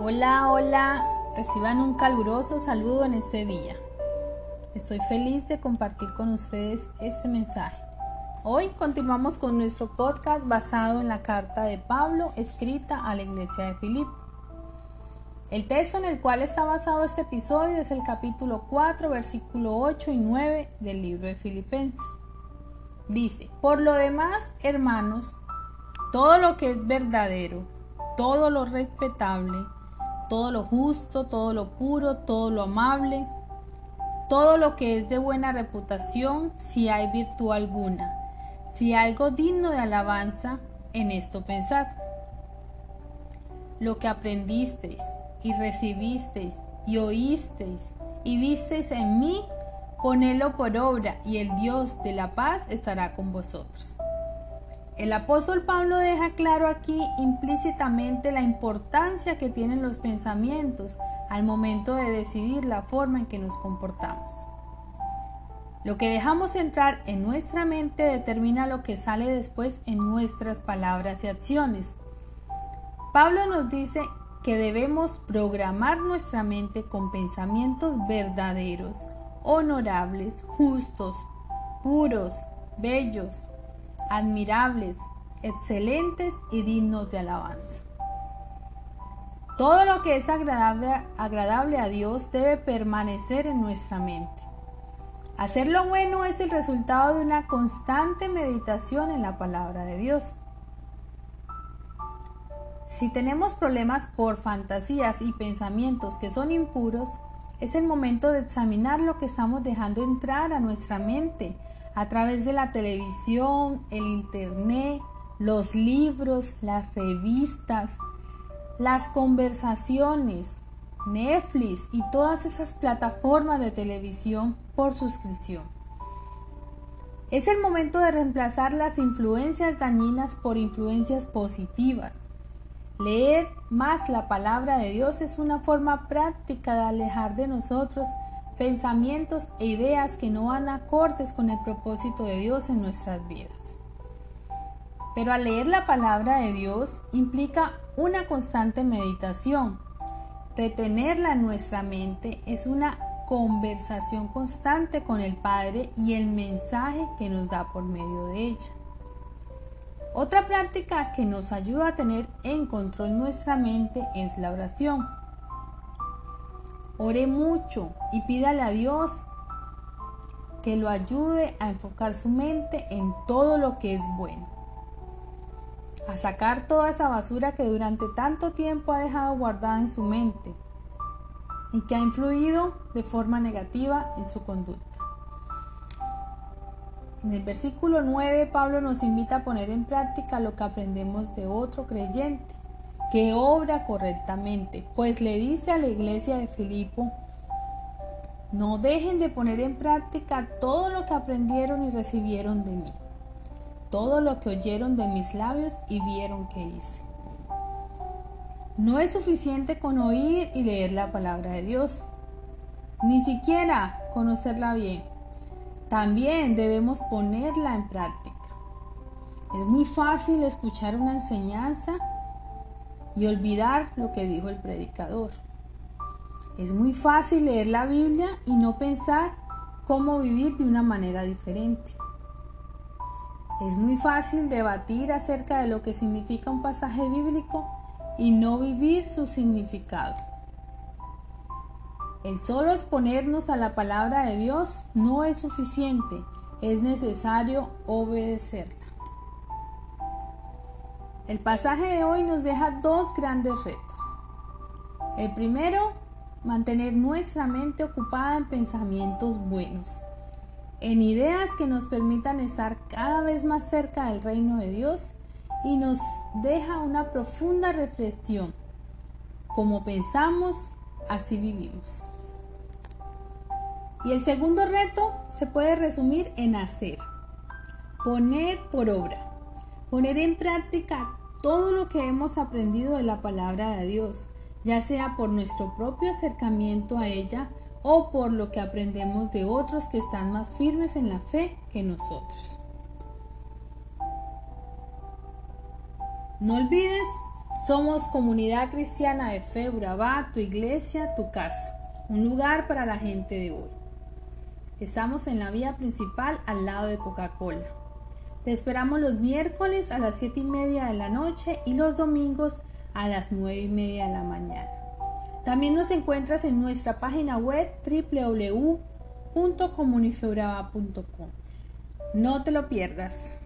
Hola, hola, reciban un caluroso saludo en este día. Estoy feliz de compartir con ustedes este mensaje. Hoy continuamos con nuestro podcast basado en la carta de Pablo escrita a la iglesia de Filipo. El texto en el cual está basado este episodio es el capítulo 4, versículo 8 y 9 del libro de Filipenses. Dice, por lo demás, hermanos, todo lo que es verdadero, todo lo respetable, todo lo justo, todo lo puro, todo lo amable, todo lo que es de buena reputación, si hay virtud alguna, si algo digno de alabanza, en esto pensad. Lo que aprendisteis y recibisteis y oísteis y visteis en mí, ponedlo por obra y el Dios de la paz estará con vosotros. El apóstol Pablo deja claro aquí implícitamente la importancia que tienen los pensamientos al momento de decidir la forma en que nos comportamos. Lo que dejamos entrar en nuestra mente determina lo que sale después en nuestras palabras y acciones. Pablo nos dice que debemos programar nuestra mente con pensamientos verdaderos, honorables, justos, puros, bellos, admirables, excelentes y dignos de alabanza. Todo lo que es agradable, a Dios debe permanecer en nuestra mente. Hacer lo bueno es el resultado de una constante meditación en la palabra de Dios. Si tenemos problemas por fantasías y pensamientos que son impuros, es el momento de examinar lo que estamos dejando entrar a nuestra mente a través de la televisión, el internet, los libros, las revistas, las conversaciones, Netflix y todas esas plataformas de televisión por suscripción. Es el momento de reemplazar las influencias dañinas por influencias positivas. Leer más la palabra de Dios es una forma práctica de alejar de nosotros pensamientos e ideas que no van acordes con el propósito de Dios en nuestras vidas. Pero al leer la palabra de Dios implica una constante meditación. Retenerla en nuestra mente es una conversación constante con el Padre y el mensaje que nos da por medio de ella. Otra práctica que nos ayuda a tener en control nuestra mente es la oración. Ore mucho y pídale a Dios que lo ayude a enfocar su mente en todo lo que es bueno. A sacar toda esa basura que durante tanto tiempo ha dejado guardada en su mente y que ha influido de forma negativa en su conducta. En el versículo 9 Pablo nos invita a poner en práctica lo que aprendemos de otro creyente que obra correctamente, pues le dice a la iglesia de Filipo, no dejen de poner en práctica todo lo que aprendieron y recibieron de mí, todo lo que oyeron de mis labios y vieron que hice. No es suficiente con oír y leer la palabra de Dios, ni siquiera conocerla bien. También debemos ponerla en práctica. Es muy fácil escuchar una enseñanza y olvidar lo que dijo el predicador. Es muy fácil leer la Biblia y no pensar cómo vivir de una manera diferente. Es muy fácil debatir acerca de lo que significa un pasaje bíblico y no vivir su significado. El solo exponernos a la palabra de Dios no es suficiente, es necesario obedecerla. El pasaje de hoy nos deja dos grandes retos. El primero, mantener nuestra mente ocupada en pensamientos buenos, en ideas que nos permitan estar cada vez más cerca del reino de Dios y nos deja una profunda reflexión. Como pensamos, así vivimos. Y el segundo reto se puede resumir en hacer, poner por obra, poner en práctica todo lo que hemos aprendido de la palabra de Dios, ya sea por nuestro propio acercamiento a ella o por lo que aprendemos de otros que están más firmes en la fe que nosotros. No olvides Somos comunidad cristiana de fe Urabá, tu iglesia, tu casa, un lugar para la gente de hoy. Estamos en la vía principal al lado de Coca-Cola. Te esperamos los miércoles a las 7 y media de la noche y los domingos a las 9 y media de la mañana. También nos encuentras en nuestra página web www.comunifeuraba.com. No te lo pierdas.